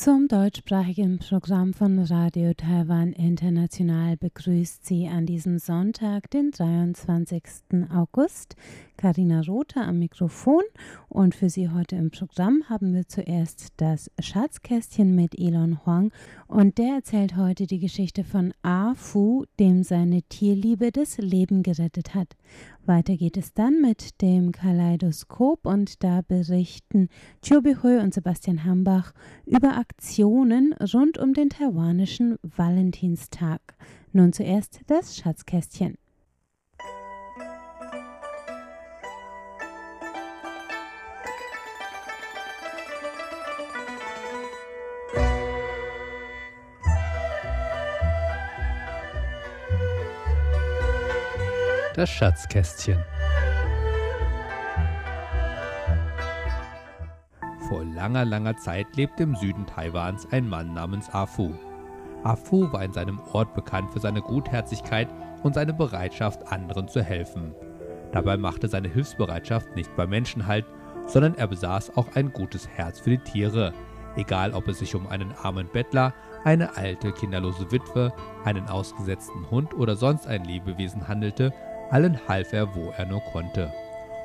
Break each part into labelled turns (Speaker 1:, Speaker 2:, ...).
Speaker 1: Zum deutschsprachigen Programm von Radio Taiwan International begrüßt Sie an diesem Sonntag, den 23. August, Karina Rother am Mikrofon und für Sie heute im Programm haben wir zuerst das Schatzkästchen mit Elon Huang und der erzählt heute die Geschichte von A Fu, dem seine Tierliebe das Leben gerettet hat. Weiter geht es dann mit dem Kaleidoskop und da berichten Chobihui und Sebastian Hambach über Aktionen rund um den taiwanischen Valentinstag. Nun zuerst das Schatzkästchen.
Speaker 2: Das Schatzkästchen. Vor langer, langer Zeit lebte im Süden Taiwans ein Mann namens Afu. Afu war in seinem Ort bekannt für seine Gutherzigkeit und seine Bereitschaft, anderen zu helfen. Dabei machte seine Hilfsbereitschaft nicht bei Menschen halt, sondern er besaß auch ein gutes Herz für die Tiere, egal ob es sich um einen armen Bettler, eine alte, kinderlose Witwe, einen ausgesetzten Hund oder sonst ein Lebewesen handelte, allen half er, wo er nur konnte.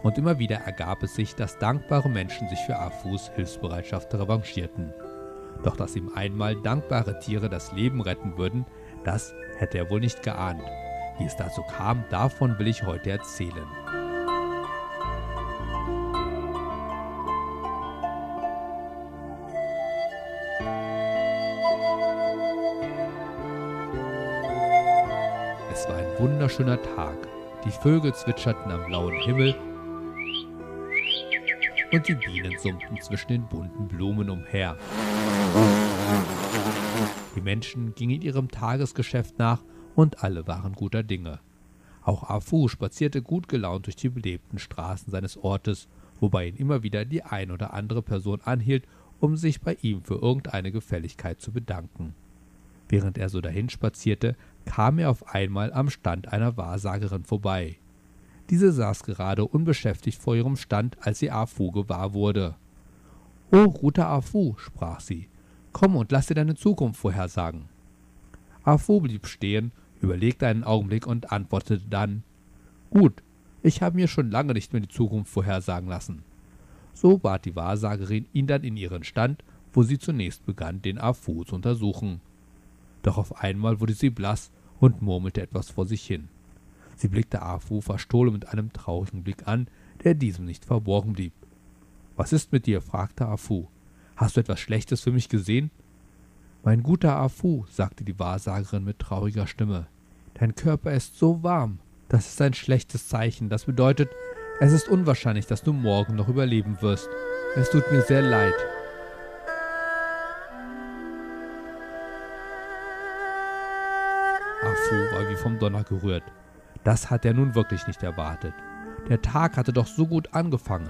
Speaker 2: Und immer wieder ergab es sich, dass dankbare Menschen sich für Afus Hilfsbereitschaft revanchierten. Doch dass ihm einmal dankbare Tiere das Leben retten würden, das hätte er wohl nicht geahnt. Wie es dazu kam, davon will ich heute erzählen. Es war ein wunderschöner Tag. Die Vögel zwitscherten am blauen Himmel und die Bienen summten zwischen den bunten Blumen umher. Die Menschen gingen ihrem Tagesgeschäft nach und alle waren guter Dinge. Auch Afu spazierte gut gelaunt durch die belebten Straßen seines Ortes, wobei ihn immer wieder die ein oder andere Person anhielt, um sich bei ihm für irgendeine Gefälligkeit zu bedanken. Während er so dahinspazierte, kam er auf einmal am Stand einer Wahrsagerin vorbei. Diese saß gerade unbeschäftigt vor ihrem Stand, als sie Afu gewahr wurde. Oh, guter Afu, sprach sie, komm und lass dir deine Zukunft vorhersagen. Afu blieb stehen, überlegte einen Augenblick und antwortete dann Gut, ich habe mir schon lange nicht mehr die Zukunft vorhersagen lassen. So bat die Wahrsagerin ihn dann in ihren Stand, wo sie zunächst begann, den Afu zu untersuchen doch auf einmal wurde sie blass und murmelte etwas vor sich hin. Sie blickte Afu verstohlen mit einem traurigen Blick an, der diesem nicht verborgen blieb. Was ist mit dir? fragte Afu. Hast du etwas Schlechtes für mich gesehen? Mein guter Afu, sagte die Wahrsagerin mit trauriger Stimme, dein Körper ist so warm. Das ist ein schlechtes Zeichen. Das bedeutet, es ist unwahrscheinlich, dass du morgen noch überleben wirst. Es tut mir sehr leid. Vom Donner gerührt. Das hat er nun wirklich nicht erwartet. Der Tag hatte doch so gut angefangen.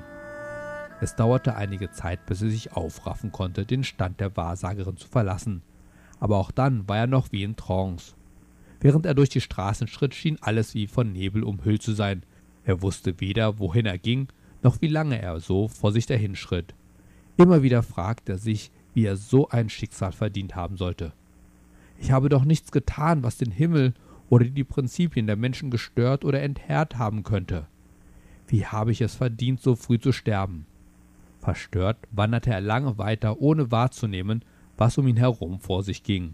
Speaker 2: Es dauerte einige Zeit, bis er sich aufraffen konnte, den Stand der Wahrsagerin zu verlassen. Aber auch dann war er noch wie in Trance. Während er durch die Straßen schritt, schien alles wie von Nebel umhüllt zu sein. Er wusste weder, wohin er ging, noch wie lange er so vor sich dahinschritt. Immer wieder fragte er sich, wie er so ein Schicksal verdient haben sollte. Ich habe doch nichts getan, was den Himmel oder die Prinzipien der Menschen gestört oder enthärt haben könnte. Wie habe ich es verdient, so früh zu sterben? Verstört wanderte er lange weiter, ohne wahrzunehmen, was um ihn herum vor sich ging.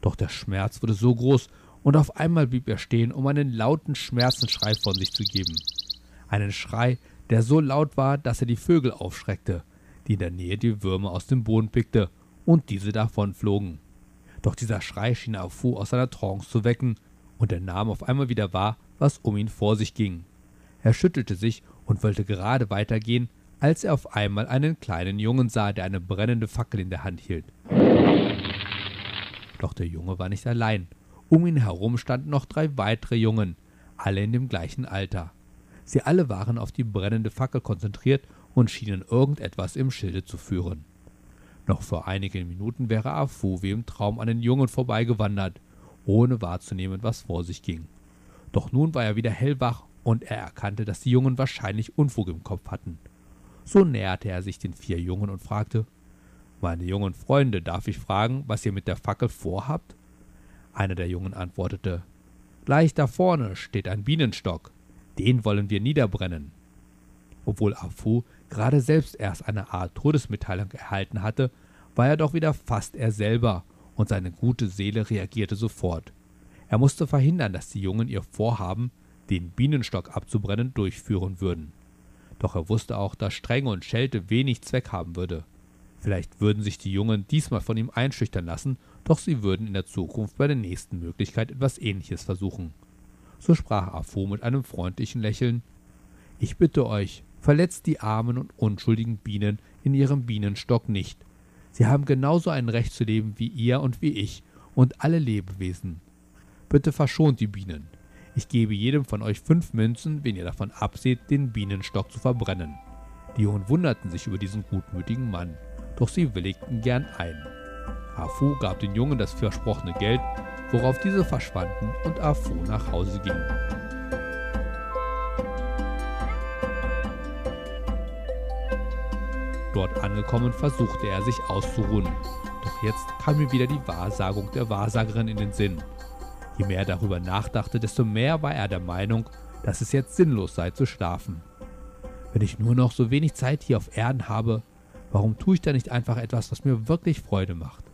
Speaker 2: Doch der Schmerz wurde so groß, und auf einmal blieb er stehen, um einen lauten Schmerzensschrei von sich zu geben. Einen Schrei, der so laut war, dass er die Vögel aufschreckte, die in der Nähe die Würmer aus dem Boden pickte und diese davonflogen. Doch dieser Schrei schien Afu aus seiner Trance zu wecken, und er nahm auf einmal wieder wahr, was um ihn vor sich ging. Er schüttelte sich und wollte gerade weitergehen, als er auf einmal einen kleinen Jungen sah, der eine brennende Fackel in der Hand hielt. Doch der Junge war nicht allein. Um ihn herum standen noch drei weitere Jungen, alle in dem gleichen Alter. Sie alle waren auf die brennende Fackel konzentriert und schienen irgendetwas im Schilde zu führen. Noch vor einigen Minuten wäre Afu wie im Traum an den Jungen vorbeigewandert, ohne wahrzunehmen, was vor sich ging. Doch nun war er wieder hellwach und er erkannte, dass die Jungen wahrscheinlich Unfug im Kopf hatten. So näherte er sich den vier Jungen und fragte Meine jungen Freunde, darf ich fragen, was ihr mit der Fackel vorhabt? Einer der Jungen antwortete Gleich da vorne steht ein Bienenstock. Den wollen wir niederbrennen. Obwohl Afu gerade selbst erst eine Art Todesmitteilung erhalten hatte, war er doch wieder fast er selber, und seine gute Seele reagierte sofort. Er musste verhindern, dass die Jungen ihr Vorhaben, den Bienenstock abzubrennen, durchführen würden. Doch er wusste auch, dass Strenge und Schelte wenig Zweck haben würde. Vielleicht würden sich die Jungen diesmal von ihm einschüchtern lassen, doch sie würden in der Zukunft bei der nächsten Möglichkeit etwas Ähnliches versuchen. So sprach Afu mit einem freundlichen Lächeln Ich bitte euch, verletzt die armen und unschuldigen Bienen in ihrem Bienenstock nicht. Sie haben genauso ein Recht zu leben wie ihr und wie ich und alle Lebewesen. Bitte verschont die Bienen. Ich gebe jedem von euch fünf Münzen, wenn ihr davon abseht, den Bienenstock zu verbrennen. Die Jungen wunderten sich über diesen gutmütigen Mann, doch sie willigten gern ein. Afu gab den Jungen das versprochene Geld, worauf diese verschwanden und Afu nach Hause ging. Dort angekommen versuchte er sich auszuruhen, doch jetzt kam ihm wieder die Wahrsagung der Wahrsagerin in den Sinn. Je mehr er darüber nachdachte, desto mehr war er der Meinung, dass es jetzt sinnlos sei zu schlafen. Wenn ich nur noch so wenig Zeit hier auf Erden habe, warum tue ich da nicht einfach etwas, was mir wirklich Freude macht?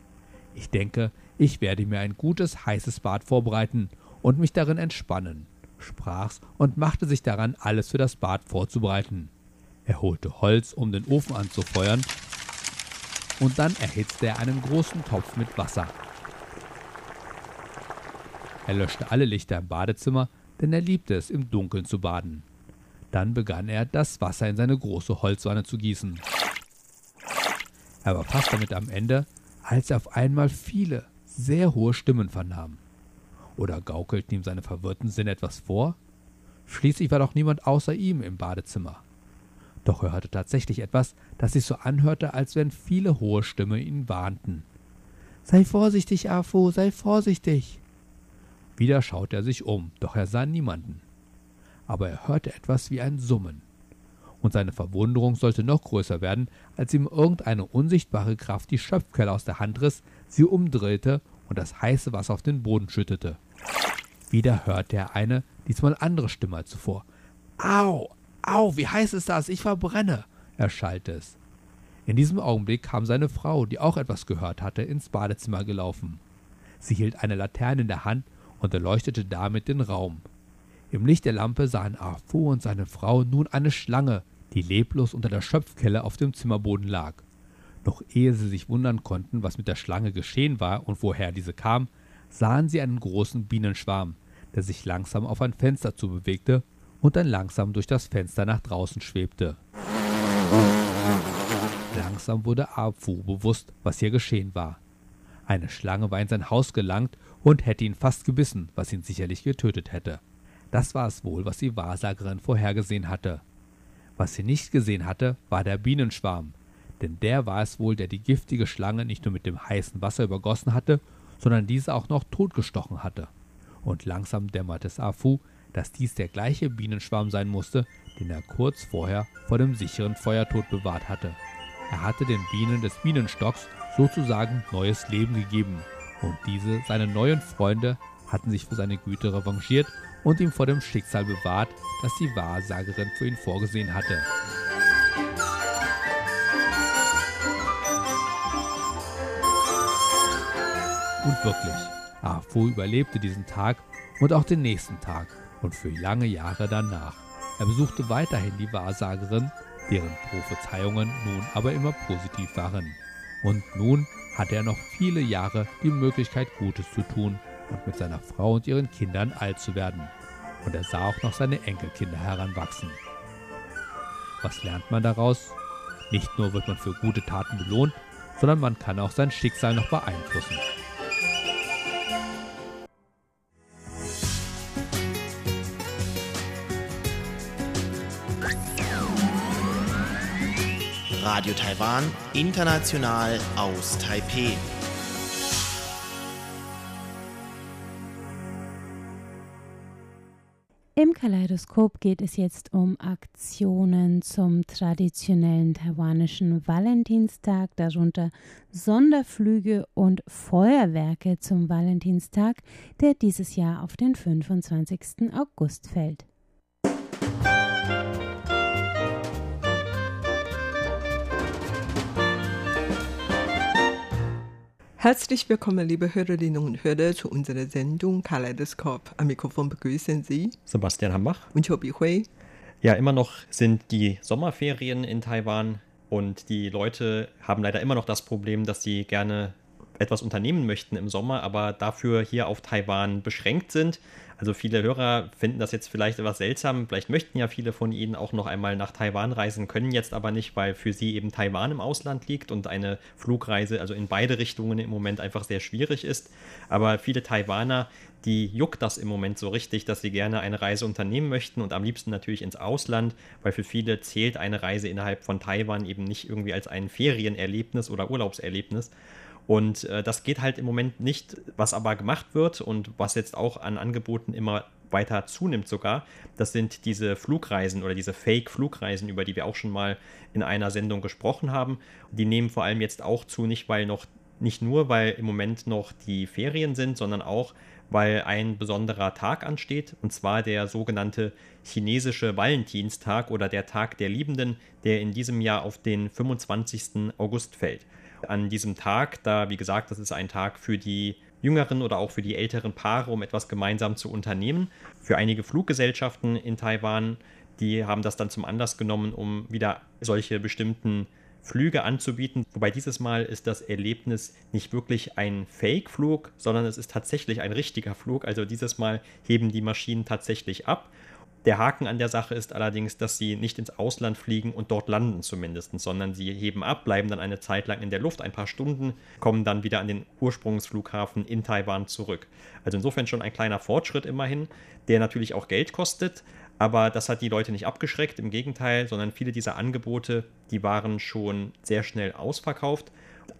Speaker 2: Ich denke, ich werde mir ein gutes, heißes Bad vorbereiten und mich darin entspannen, sprach's und machte sich daran, alles für das Bad vorzubereiten. Er holte Holz, um den Ofen anzufeuern, und dann erhitzte er einen großen Topf mit Wasser. Er löschte alle Lichter im Badezimmer, denn er liebte es, im Dunkeln zu baden. Dann begann er, das Wasser in seine große Holzwanne zu gießen. Er war fast damit am Ende, als er auf einmal viele, sehr hohe Stimmen vernahm. Oder gaukelten ihm seine verwirrten Sinne etwas vor? Schließlich war doch niemand außer ihm im Badezimmer. Doch er hörte tatsächlich etwas, das sich so anhörte, als wenn viele hohe Stimmen ihn warnten. Sei vorsichtig, Afu, sei vorsichtig. Wieder schaute er sich um, doch er sah niemanden. Aber er hörte etwas wie ein Summen. Und seine Verwunderung sollte noch größer werden, als ihm irgendeine unsichtbare Kraft die Schöpfkelle aus der Hand riss, sie umdrehte und das heiße Wasser auf den Boden schüttete. Wieder hörte er eine, diesmal andere Stimme als zuvor. Au, Au, wie heiß ist das? Ich verbrenne, erschallte es. In diesem Augenblick kam seine Frau, die auch etwas gehört hatte, ins Badezimmer gelaufen. Sie hielt eine Laterne in der Hand und erleuchtete damit den Raum. Im Licht der Lampe sahen Afu und seine Frau nun eine Schlange, die leblos unter der Schöpfkelle auf dem Zimmerboden lag. Noch ehe sie sich wundern konnten, was mit der Schlange geschehen war und woher diese kam, sahen sie einen großen Bienenschwarm, der sich langsam auf ein Fenster zu bewegte und dann langsam durch das Fenster nach draußen schwebte. Langsam wurde Abu bewusst, was hier geschehen war. Eine Schlange war in sein Haus gelangt und hätte ihn fast gebissen, was ihn sicherlich getötet hätte. Das war es wohl, was die Wahrsagerin vorhergesehen hatte. Was sie nicht gesehen hatte, war der Bienenschwarm, denn der war es wohl, der die giftige Schlange nicht nur mit dem heißen Wasser übergossen hatte, sondern diese auch noch totgestochen hatte. Und langsam dämmerte es Afu, dass dies der gleiche Bienenschwarm sein musste, den er kurz vorher vor dem sicheren Feuertod bewahrt hatte. Er hatte den Bienen des Bienenstocks sozusagen neues Leben gegeben, und diese, seine neuen Freunde, hatten sich für seine Güte revanchiert und ihm vor dem Schicksal bewahrt, das die Wahrsagerin für ihn vorgesehen hatte. Und wirklich, Afu überlebte diesen Tag und auch den nächsten Tag und für lange Jahre danach. Er besuchte weiterhin die Wahrsagerin, deren Prophezeiungen nun aber immer positiv waren. Und nun hatte er noch viele Jahre die Möglichkeit, Gutes zu tun und mit seiner Frau und ihren Kindern alt zu werden. Und er sah auch noch seine Enkelkinder heranwachsen. Was lernt man daraus? Nicht nur wird man für gute Taten belohnt, sondern man kann auch sein Schicksal noch beeinflussen.
Speaker 3: Radio Taiwan, international aus Taipeh.
Speaker 1: Im Kaleidoskop geht es jetzt um Aktionen zum traditionellen taiwanischen Valentinstag, darunter Sonderflüge und Feuerwerke zum Valentinstag, der dieses Jahr auf den 25. August fällt.
Speaker 4: Herzlich willkommen, liebe Hörerinnen und Hörer, zu unserer Sendung Kaleidoskop. Am Mikrofon begrüßen Sie
Speaker 5: Sebastian Hambach
Speaker 4: und Chobi Hui.
Speaker 5: Ja, immer noch sind die Sommerferien in Taiwan und die Leute haben leider immer noch das Problem, dass sie gerne etwas unternehmen möchten im Sommer, aber dafür hier auf Taiwan beschränkt sind. Also viele Hörer finden das jetzt vielleicht etwas seltsam. Vielleicht möchten ja viele von Ihnen auch noch einmal nach Taiwan reisen, können jetzt aber nicht, weil für sie eben Taiwan im Ausland liegt und eine Flugreise, also in beide Richtungen im Moment einfach sehr schwierig ist. Aber viele Taiwaner, die juckt das im Moment so richtig, dass sie gerne eine Reise unternehmen möchten und am liebsten natürlich ins Ausland, weil für viele zählt eine Reise innerhalb von Taiwan eben nicht irgendwie als ein Ferienerlebnis oder Urlaubserlebnis. Und äh, das geht halt im Moment nicht, was aber gemacht wird und was jetzt auch an Angeboten immer weiter zunimmt sogar, das sind diese Flugreisen oder diese Fake-Flugreisen, über die wir auch schon mal in einer Sendung gesprochen haben. Die nehmen vor allem jetzt auch zu, nicht weil noch nicht nur, weil im Moment noch die Ferien sind, sondern auch, weil ein besonderer Tag ansteht, und zwar der sogenannte chinesische Valentinstag oder der Tag der Liebenden, der in diesem Jahr auf den 25. August fällt an diesem Tag, da wie gesagt, das ist ein Tag für die jüngeren oder auch für die älteren Paare, um etwas gemeinsam zu unternehmen. Für einige Fluggesellschaften in Taiwan, die haben das dann zum Anlass genommen, um wieder solche bestimmten Flüge anzubieten. Wobei dieses Mal ist das Erlebnis nicht wirklich ein Fake-Flug, sondern es ist tatsächlich ein richtiger Flug. Also dieses Mal heben die Maschinen tatsächlich ab der Haken an der Sache ist allerdings, dass sie nicht ins Ausland fliegen und dort landen zumindest, sondern sie heben ab, bleiben dann eine Zeit lang in der Luft, ein paar Stunden, kommen dann wieder an den Ursprungsflughafen in Taiwan zurück. Also insofern schon ein kleiner Fortschritt immerhin, der natürlich auch Geld kostet, aber das hat die Leute nicht abgeschreckt, im Gegenteil, sondern viele dieser Angebote, die waren schon sehr schnell ausverkauft.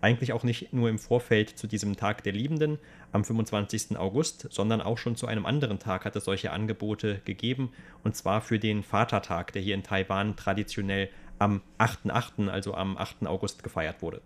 Speaker 5: Eigentlich auch nicht nur im Vorfeld zu diesem Tag der Liebenden am 25. August, sondern auch schon zu einem anderen Tag hat es solche Angebote gegeben, und zwar für den Vatertag, der hier in Taiwan traditionell am 8.8., also am 8. August gefeiert wurde.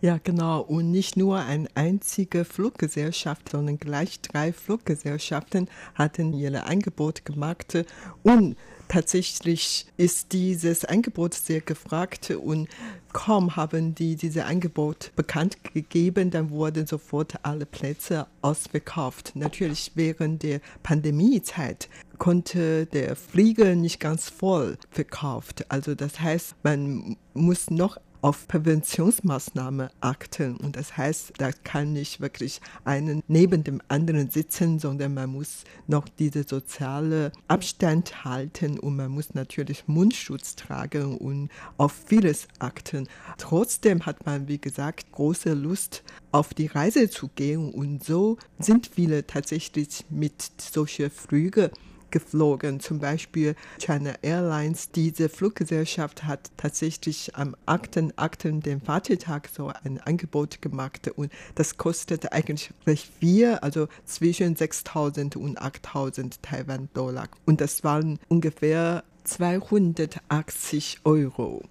Speaker 4: Ja, genau. Und nicht nur eine einzige Fluggesellschaft, sondern gleich drei Fluggesellschaften hatten ihre Angebote gemacht. Und tatsächlich ist dieses Angebot sehr gefragt und kaum haben die dieses Angebot bekannt gegeben, dann wurden sofort alle Plätze ausverkauft. Natürlich während der Pandemiezeit konnte der Flieger nicht ganz voll verkauft. Also das heißt, man muss noch auf Präventionsmaßnahmen achten. Und das heißt, da kann nicht wirklich einen neben dem anderen sitzen, sondern man muss noch diese soziale Abstand halten und man muss natürlich Mundschutz tragen und auf vieles achten. Trotzdem hat man, wie gesagt, große Lust auf die Reise zu gehen und so sind viele tatsächlich mit solchen Flügen geflogen. Zum Beispiel China Airlines, diese Fluggesellschaft hat tatsächlich am 8. 8. den Vatertag so ein Angebot gemacht und das kostete eigentlich recht viel, also zwischen 6.000 und 8.000 Taiwan-Dollar. Und das waren ungefähr 280 Euro.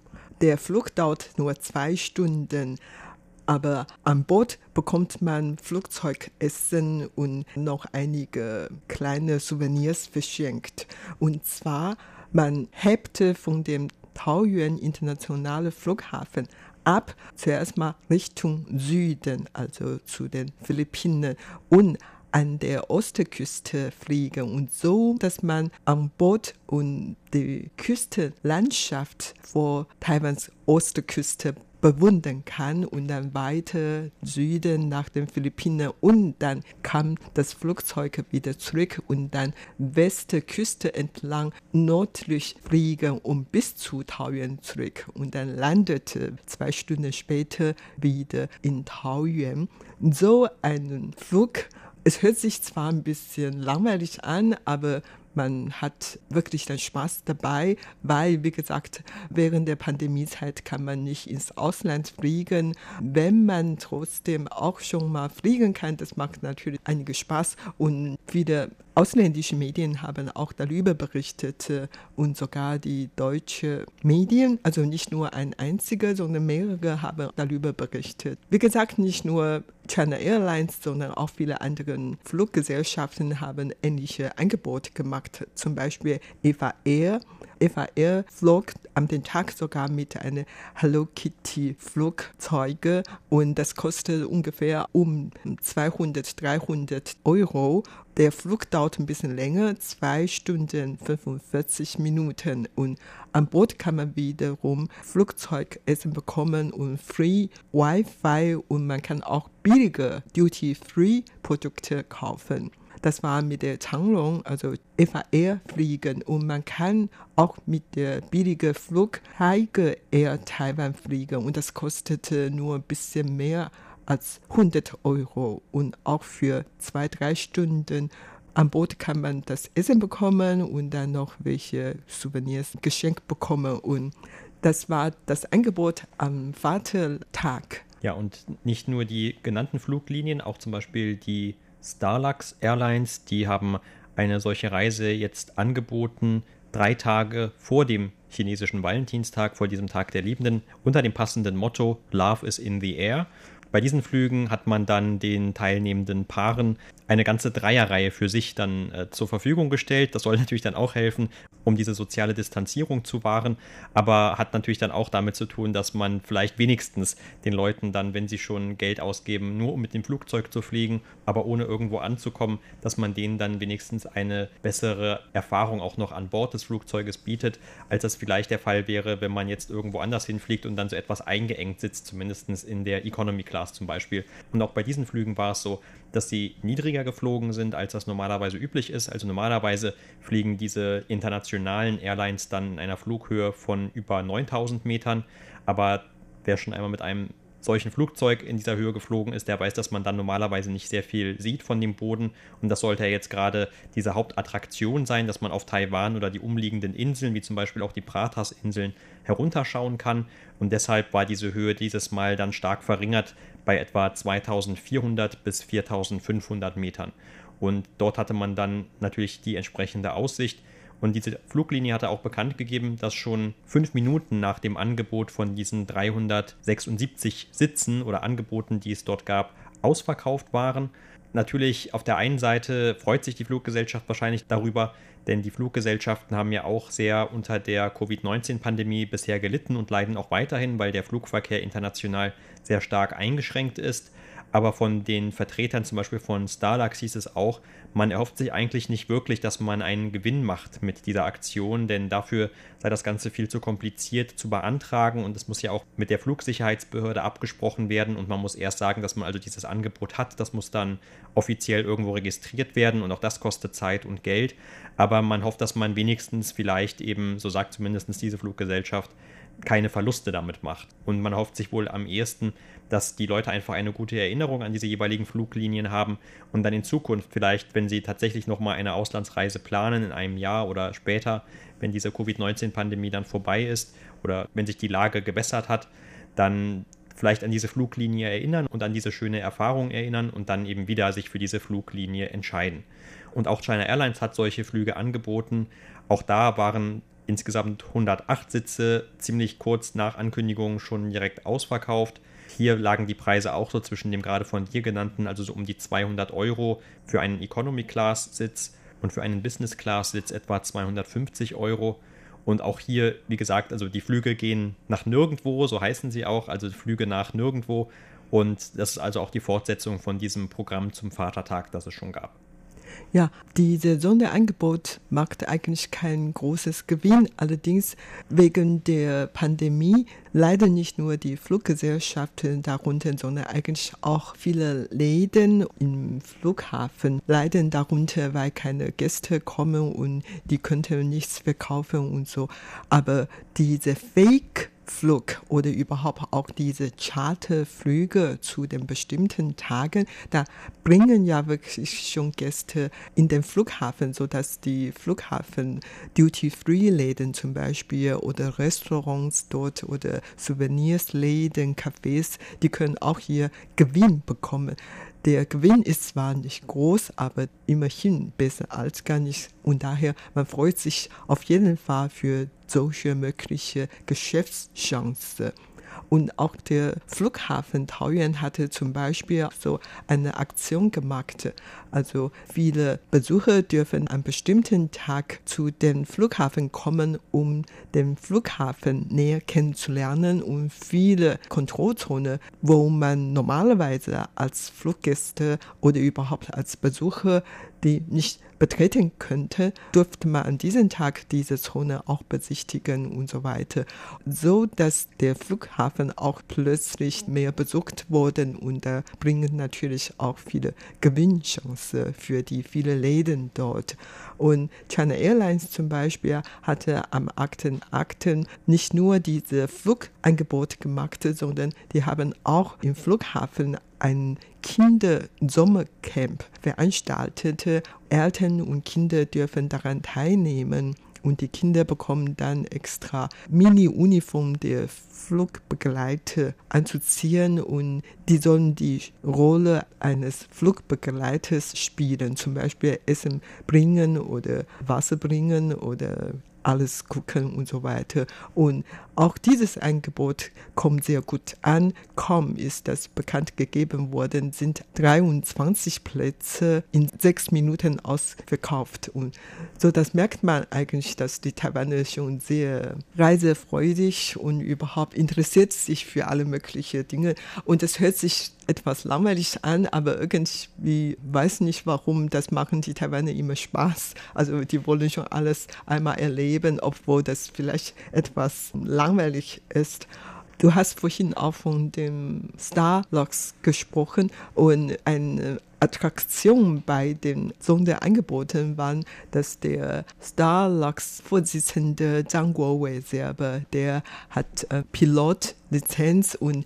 Speaker 4: Der Flug dauert nur zwei Stunden aber an Bord bekommt man Flugzeugessen und noch einige kleine Souvenirs verschenkt. Und zwar, man hebte von dem Taoyuan Internationalen Flughafen ab, zuerst mal Richtung Süden, also zu den Philippinen und an der Ostküste fliegen und so, dass man an Bord und die Küstenlandschaft vor Taiwans Ostküste bewundern kann und dann weiter Süden nach den Philippinen und dann kam das Flugzeug wieder zurück und dann Westküste entlang nördlich fliegen und bis zu Taoyuan zurück und dann landete zwei Stunden später wieder in Taoyuan. So einen Flug es hört sich zwar ein bisschen langweilig an, aber man hat wirklich den Spaß dabei, weil, wie gesagt, während der Pandemiezeit kann man nicht ins Ausland fliegen. Wenn man trotzdem auch schon mal fliegen kann, das macht natürlich einige Spaß und viele ausländische Medien haben auch darüber berichtet und sogar die deutsche Medien, also nicht nur ein einziger, sondern mehrere haben darüber berichtet. Wie gesagt, nicht nur China Airlines, sondern auch viele andere Fluggesellschaften haben ähnliche Angebote gemacht. Zum Beispiel Eva Air. Eva Air flog am den Tag sogar mit einem Hello Kitty Flugzeuge und das kostet ungefähr um 200, 300 Euro. Der Flug dauert ein bisschen länger, zwei Stunden 45 Minuten und an Bord kann man wiederum Flugzeugessen bekommen und Free Wi-Fi und man kann auch billige Duty-Free-Produkte kaufen. Das war mit der Changlong, also FAR fliegen und man kann auch mit der billigen Flug Tiger Air Taiwan fliegen. Und das kostete nur ein bisschen mehr als 100 Euro. Und auch für zwei, drei Stunden an Bord kann man das Essen bekommen und dann noch welche Souvenirs geschenkt bekommen. Und das war das Angebot am Vatertag.
Speaker 5: Ja, und nicht nur die genannten Fluglinien, auch zum Beispiel die Starlux Airlines, die haben eine solche Reise jetzt angeboten, drei Tage vor dem chinesischen Valentinstag, vor diesem Tag der Liebenden, unter dem passenden Motto Love is in the Air. Bei diesen Flügen hat man dann den teilnehmenden Paaren eine ganze Dreierreihe für sich dann äh, zur Verfügung gestellt. Das soll natürlich dann auch helfen, um diese soziale Distanzierung zu wahren, aber hat natürlich dann auch damit zu tun, dass man vielleicht wenigstens den Leuten dann, wenn sie schon Geld ausgeben, nur um mit dem Flugzeug zu fliegen, aber ohne irgendwo anzukommen, dass man denen dann wenigstens eine bessere Erfahrung auch noch an Bord des Flugzeuges bietet, als das vielleicht der Fall wäre, wenn man jetzt irgendwo anders hinfliegt und dann so etwas eingeengt sitzt, zumindest in der Economy Class zum Beispiel. Und auch bei diesen Flügen war es so, dass sie niedriger geflogen sind, als das normalerweise üblich ist. Also normalerweise fliegen diese internationalen Airlines dann in einer Flughöhe von über 9000 Metern. Aber wer schon einmal mit einem solchen Flugzeug in dieser Höhe geflogen ist, der weiß, dass man dann normalerweise nicht sehr viel sieht von dem Boden. Und das sollte ja jetzt gerade diese Hauptattraktion sein, dass man auf Taiwan oder die umliegenden Inseln, wie zum Beispiel auch die Pratas-Inseln, herunterschauen kann. Und deshalb war diese Höhe dieses Mal dann stark verringert bei etwa 2400 bis 4500 Metern. Und dort hatte man dann natürlich die entsprechende Aussicht. Und diese Fluglinie hatte auch bekannt gegeben, dass schon fünf Minuten nach dem Angebot von diesen 376 Sitzen oder Angeboten, die es dort gab, ausverkauft waren. Natürlich auf der einen Seite freut sich die Fluggesellschaft wahrscheinlich darüber, denn die Fluggesellschaften haben ja auch sehr unter der Covid-19-Pandemie bisher gelitten und leiden auch weiterhin, weil der Flugverkehr international sehr stark eingeschränkt ist. Aber von den Vertretern zum Beispiel von Starlux hieß es auch, man erhofft sich eigentlich nicht wirklich, dass man einen Gewinn macht mit dieser Aktion, denn dafür sei das Ganze viel zu kompliziert zu beantragen und es muss ja auch mit der Flugsicherheitsbehörde abgesprochen werden und man muss erst sagen, dass man also dieses Angebot hat. Das muss dann offiziell irgendwo registriert werden und auch das kostet Zeit und Geld. Aber man hofft, dass man wenigstens vielleicht eben, so sagt zumindest diese Fluggesellschaft, keine Verluste damit macht. Und man hofft sich wohl am ehesten, dass die Leute einfach eine gute Erinnerung an diese jeweiligen Fluglinien haben und dann in Zukunft vielleicht, wenn sie tatsächlich nochmal eine Auslandsreise planen in einem Jahr oder später, wenn diese Covid-19-Pandemie dann vorbei ist oder wenn sich die Lage gebessert hat, dann vielleicht an diese Fluglinie erinnern und an diese schöne Erfahrung erinnern und dann eben wieder sich für diese Fluglinie entscheiden. Und auch China Airlines hat solche Flüge angeboten. Auch da waren insgesamt 108 Sitze ziemlich kurz nach Ankündigung schon direkt ausverkauft. Hier lagen die Preise auch so zwischen dem gerade von dir genannten, also so um die 200 Euro für einen Economy-Class-Sitz und für einen Business-Class-Sitz etwa 250 Euro. Und auch hier, wie gesagt, also die Flüge gehen nach nirgendwo, so heißen sie auch, also Flüge nach nirgendwo. Und das ist also auch die Fortsetzung von diesem Programm zum Vatertag, das es schon gab.
Speaker 4: Ja, diese Sonderangebot macht eigentlich kein großes Gewinn. Allerdings wegen der Pandemie leiden nicht nur die Fluggesellschaften darunter, sondern eigentlich auch viele Läden im Flughafen leiden darunter, weil keine Gäste kommen und die könnten nichts verkaufen und so. Aber diese Fake Flug oder überhaupt auch diese Charterflüge zu den bestimmten Tagen, da bringen ja wirklich schon Gäste in den Flughafen, sodass die Flughafen Duty-Free-Läden zum Beispiel oder Restaurants dort oder Souvenirsläden, Cafés, die können auch hier Gewinn bekommen. Der Gewinn ist zwar nicht groß, aber immerhin besser als gar nichts. Und daher, man freut sich auf jeden Fall für solche mögliche Geschäftschancen. Und auch der Flughafen Taoyuan hatte zum Beispiel so eine Aktion gemacht. Also viele Besucher dürfen an bestimmten Tag zu dem Flughafen kommen, um den Flughafen näher kennenzulernen und viele Kontrollzonen, wo man normalerweise als Fluggäste oder überhaupt als Besucher die nicht betreten könnte, durfte man an diesem Tag diese Zone auch besichtigen und so weiter. So dass der Flughafen auch plötzlich mehr besucht wurde und da bringen natürlich auch viele Gewinnchancen für die vielen Läden dort. Und China Airlines zum Beispiel hatte am 8.8. nicht nur diese Flugangebote gemacht, sondern die haben auch im Flughafen ein Kindersommercamp veranstaltete. Eltern und Kinder dürfen daran teilnehmen und die Kinder bekommen dann extra Mini-Uniform der Flugbegleiter anzuziehen und die sollen die Rolle eines Flugbegleiters spielen, zum Beispiel Essen bringen oder Wasser bringen oder alles gucken und so weiter. Und auch dieses Angebot kommt sehr gut an. Kaum ist das bekannt gegeben worden, sind 23 Plätze in sechs Minuten ausverkauft. Und so das merkt man eigentlich, dass die Taiwaner schon sehr reisefreudig und überhaupt interessiert sich für alle möglichen Dinge. Und es hört sich etwas langweilig an, aber irgendwie weiß nicht warum, das machen die Taiwaner immer Spaß. Also die wollen schon alles einmal erleben, obwohl das vielleicht etwas langweilig ist. Du hast vorhin auch von dem Starlux gesprochen und eine Attraktion bei den Sonderangeboten war, dass der Starlux-Vorsitzende Zhang Guowei selber, der hat äh, Pilotlizenz und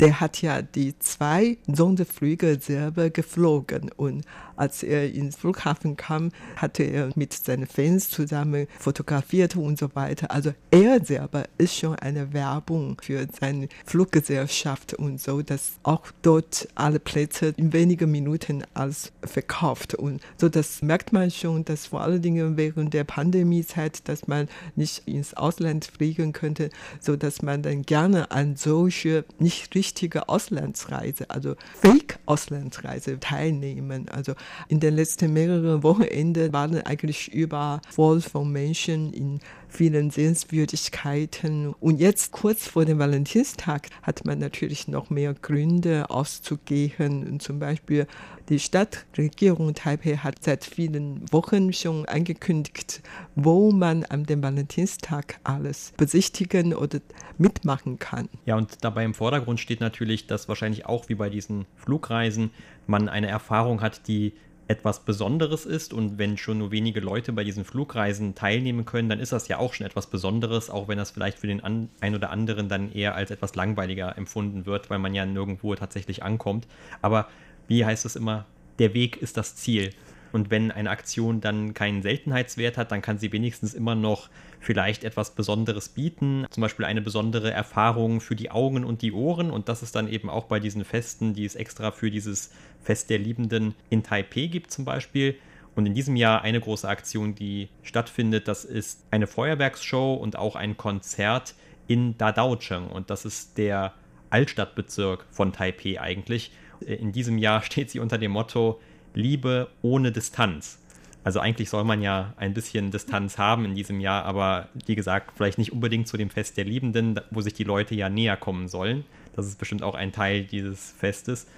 Speaker 4: der hat ja die zwei Sonderflüge selber geflogen und als er ins Flughafen kam, hatte er mit seinen Fans zusammen fotografiert und so weiter. Also er selber ist schon eine Werbung für seine Fluggesellschaft und so, dass auch dort alle Plätze in wenigen Minuten alles verkauft und so, das merkt man schon, dass vor allen Dingen während der Pandemiezeit, dass man nicht ins Ausland fliegen könnte, so dass man dann gerne an solche nicht richtige Auslandsreise, also Fake-Auslandsreise teilnehmen. Also in den letzten mehreren Wochenenden waren eigentlich überall voll von Menschen in vielen Sehenswürdigkeiten. Und jetzt kurz vor dem Valentinstag hat man natürlich noch mehr Gründe auszugehen. Und zum Beispiel die Stadtregierung Taipei hat seit vielen Wochen schon angekündigt, wo man an dem Valentinstag alles besichtigen oder mitmachen kann.
Speaker 5: Ja, und dabei im Vordergrund steht natürlich, dass wahrscheinlich auch wie bei diesen Flugreisen man eine Erfahrung hat, die etwas Besonderes ist und wenn schon nur wenige Leute bei diesen Flugreisen teilnehmen können, dann ist das ja auch schon etwas Besonderes, auch wenn das vielleicht für den ein oder anderen dann eher als etwas langweiliger empfunden wird, weil man ja nirgendwo tatsächlich ankommt. Aber wie heißt es immer, der Weg ist das Ziel. Und wenn eine Aktion dann keinen Seltenheitswert hat, dann kann sie wenigstens immer noch vielleicht etwas Besonderes bieten. Zum Beispiel eine besondere Erfahrung für die Augen und die Ohren. Und das ist dann eben auch bei diesen Festen, die es extra für dieses Fest der Liebenden in Taipei gibt zum Beispiel. Und in diesem Jahr eine große Aktion, die stattfindet, das ist eine Feuerwerksshow und auch ein Konzert in Dadaocheng. Und das ist der Altstadtbezirk von Taipei eigentlich. In diesem Jahr steht sie unter dem Motto Liebe ohne Distanz. Also eigentlich soll man ja ein bisschen Distanz haben in diesem Jahr, aber wie gesagt, vielleicht nicht unbedingt zu dem Fest der Liebenden, wo sich die Leute ja näher kommen sollen. Das ist bestimmt auch ein Teil dieses Festes.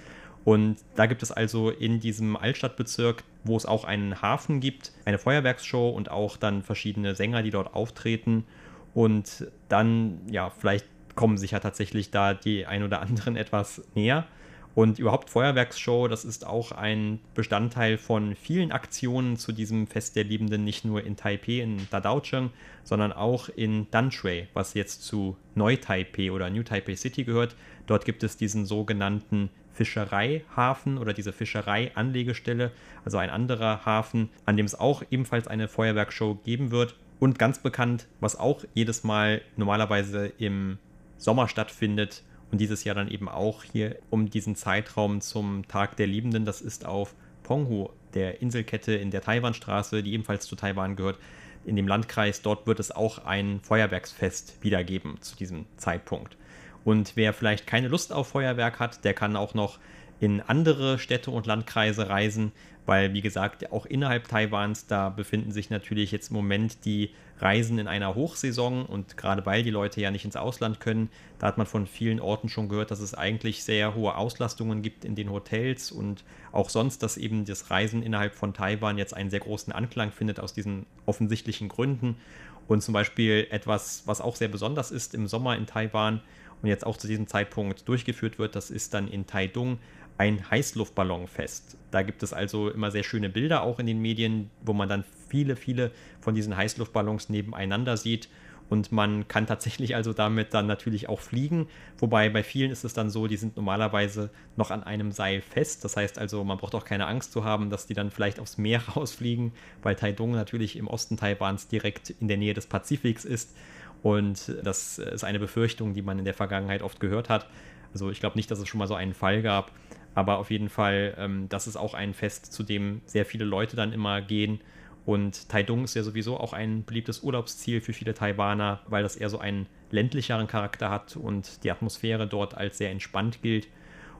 Speaker 5: Und da gibt es also in diesem Altstadtbezirk, wo es auch einen Hafen gibt, eine Feuerwerksshow und auch dann verschiedene Sänger, die dort auftreten. Und dann, ja, vielleicht kommen sich ja tatsächlich da die ein oder anderen etwas näher. Und überhaupt Feuerwerksshow, das ist auch ein Bestandteil von vielen Aktionen zu diesem Fest der Liebenden, nicht nur in Taipei, in Dadaocheng, sondern auch in Danshui, was jetzt zu Neu-Taipei oder New Taipei City gehört. Dort gibt es diesen sogenannten Fischereihafen oder diese Fischereianlegestelle, also ein anderer Hafen, an dem es auch ebenfalls eine Feuerwerkshow geben wird. Und ganz bekannt, was auch jedes Mal normalerweise im Sommer stattfindet und dieses Jahr dann eben auch hier um diesen Zeitraum zum Tag der Liebenden, das ist auf Penghu, der Inselkette in der Taiwanstraße, die ebenfalls zu Taiwan gehört, in dem Landkreis. Dort wird es auch ein Feuerwerksfest wiedergeben zu diesem Zeitpunkt. Und wer vielleicht keine Lust auf Feuerwerk hat, der kann auch noch in andere Städte und Landkreise reisen, weil, wie gesagt, auch innerhalb Taiwans, da befinden sich natürlich jetzt im Moment die Reisen in einer Hochsaison und gerade weil die Leute ja nicht ins Ausland können, da hat man von vielen Orten schon gehört, dass es eigentlich sehr hohe Auslastungen gibt in den Hotels und auch sonst, dass eben das Reisen innerhalb von Taiwan jetzt einen sehr großen Anklang findet aus diesen offensichtlichen Gründen. Und zum Beispiel etwas, was auch sehr besonders ist im Sommer in Taiwan, und jetzt auch zu diesem Zeitpunkt durchgeführt wird. Das ist dann in Taidung ein Heißluftballonfest. Da gibt es also immer sehr schöne Bilder auch in den Medien, wo man dann viele, viele von diesen Heißluftballons nebeneinander sieht. Und man kann tatsächlich also damit dann natürlich auch fliegen. Wobei bei vielen ist es dann so, die sind normalerweise noch an einem Seil fest. Das heißt also, man braucht auch keine Angst zu haben, dass die dann vielleicht aufs Meer rausfliegen, weil Taidung natürlich im Osten Taiwans direkt in der Nähe des Pazifiks ist. Und das ist eine Befürchtung, die man in der Vergangenheit oft gehört hat. Also ich glaube nicht, dass es schon mal so einen Fall gab, aber auf jeden Fall, ähm, das ist auch ein Fest, zu dem sehr viele Leute dann immer gehen. Und Taidung ist ja sowieso auch ein beliebtes Urlaubsziel für viele Taiwaner, weil das eher so einen ländlicheren Charakter hat und die Atmosphäre dort als sehr entspannt gilt.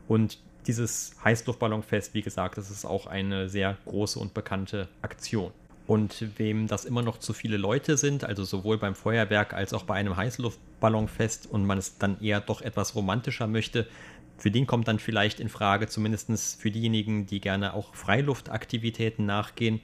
Speaker 5: Und dieses Heißluftballonfest, wie gesagt, das ist auch eine sehr große und bekannte Aktion. Und wem das immer noch zu viele Leute sind, also sowohl beim Feuerwerk als auch bei einem Heißluftballonfest und man es dann eher doch etwas romantischer möchte, für den kommt dann vielleicht in Frage, zumindest für diejenigen, die gerne auch Freiluftaktivitäten nachgehen,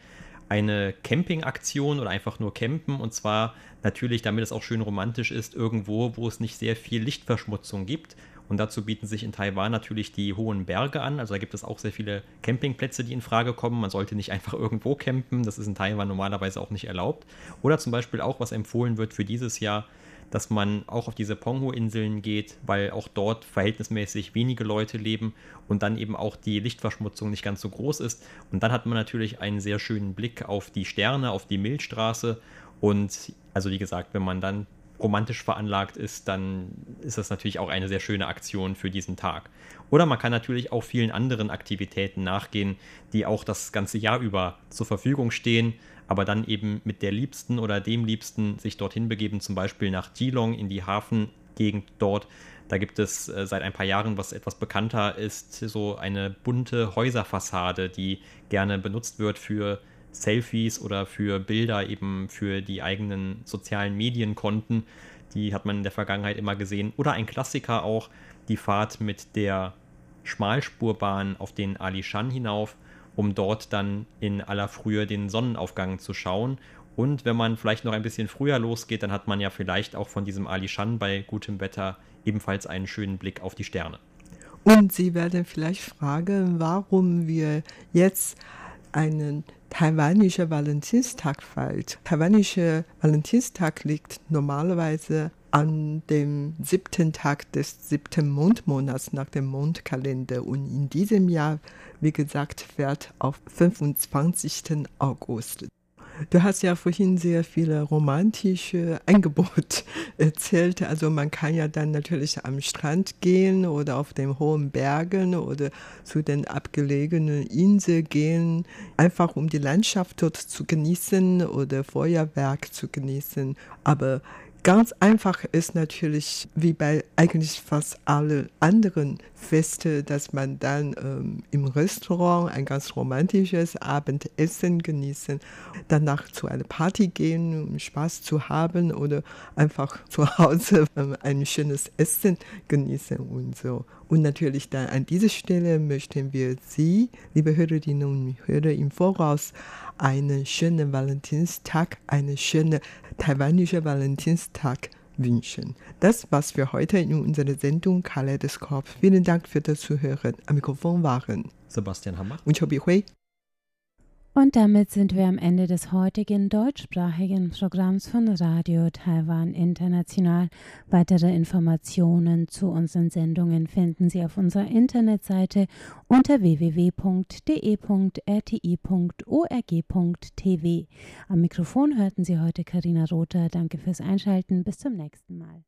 Speaker 5: eine Campingaktion oder einfach nur campen und zwar natürlich, damit es auch schön romantisch ist, irgendwo, wo es nicht sehr viel Lichtverschmutzung gibt und dazu bieten sich in Taiwan natürlich die hohen Berge an. Also da gibt es auch sehr viele Campingplätze, die in Frage kommen. Man sollte nicht einfach irgendwo campen. Das ist in Taiwan normalerweise auch nicht erlaubt. Oder zum Beispiel auch, was empfohlen wird für dieses Jahr, dass man auch auf diese Ponghu-Inseln geht, weil auch dort verhältnismäßig wenige Leute leben und dann eben auch die Lichtverschmutzung nicht ganz so groß ist. Und dann hat man natürlich einen sehr schönen Blick auf die Sterne, auf die Milchstraße. Und also wie gesagt, wenn man dann romantisch veranlagt ist, dann ist das natürlich auch eine sehr schöne Aktion für diesen Tag. Oder man kann natürlich auch vielen anderen Aktivitäten nachgehen, die auch das ganze Jahr über zur Verfügung stehen, aber dann eben mit der Liebsten oder dem Liebsten sich dorthin begeben, zum Beispiel nach Geelong in die Hafengegend dort. Da gibt es äh, seit ein paar Jahren, was etwas bekannter ist, so eine bunte Häuserfassade, die gerne benutzt wird für Selfies oder für Bilder eben für die eigenen sozialen Medienkonten. Die hat man in der Vergangenheit immer gesehen. Oder ein Klassiker auch, die Fahrt mit der Schmalspurbahn auf den Alishan hinauf, um dort dann in aller Frühe den Sonnenaufgang zu schauen. Und wenn man vielleicht noch ein bisschen früher losgeht, dann hat man ja vielleicht auch von diesem Alishan bei gutem Wetter ebenfalls einen schönen Blick auf die Sterne.
Speaker 4: Und Sie werden vielleicht fragen, warum wir jetzt einen taiwanischer Valentinstag feiert. Taiwanischer Valentinstag liegt normalerweise an dem siebten Tag des siebten Mondmonats nach dem Mondkalender und in diesem Jahr, wie gesagt, fährt auf 25. August. Du hast ja vorhin sehr viele romantische Angebote erzählt. Also man kann ja dann natürlich am Strand gehen oder auf den hohen Bergen oder zu den abgelegenen Inseln gehen, einfach um die Landschaft dort zu genießen oder Feuerwerk zu genießen. Aber Ganz einfach ist natürlich, wie bei eigentlich fast allen anderen Feste, dass man dann ähm, im Restaurant ein ganz romantisches Abendessen genießen, danach zu einer Party gehen, um Spaß zu haben oder einfach zu Hause ähm, ein schönes Essen genießen und so. Und natürlich dann an dieser Stelle möchten wir Sie, liebe Hörerinnen und Hörer, im Voraus einen schönen Valentinstag, einen schönen taiwanische Valentinstag wünschen. Das war's für heute in unserer Sendung Kaleidoskop. Vielen Dank für das Zuhören. Am Mikrofon waren
Speaker 5: Sebastian Hammer
Speaker 4: und Chobi Hui.
Speaker 1: Und damit sind wir am Ende des heutigen deutschsprachigen Programms von Radio Taiwan International. Weitere Informationen zu unseren Sendungen finden Sie auf unserer Internetseite unter www.de.rti.org.tv. Am Mikrofon hörten Sie heute Karina Rother. Danke fürs Einschalten. Bis zum nächsten Mal.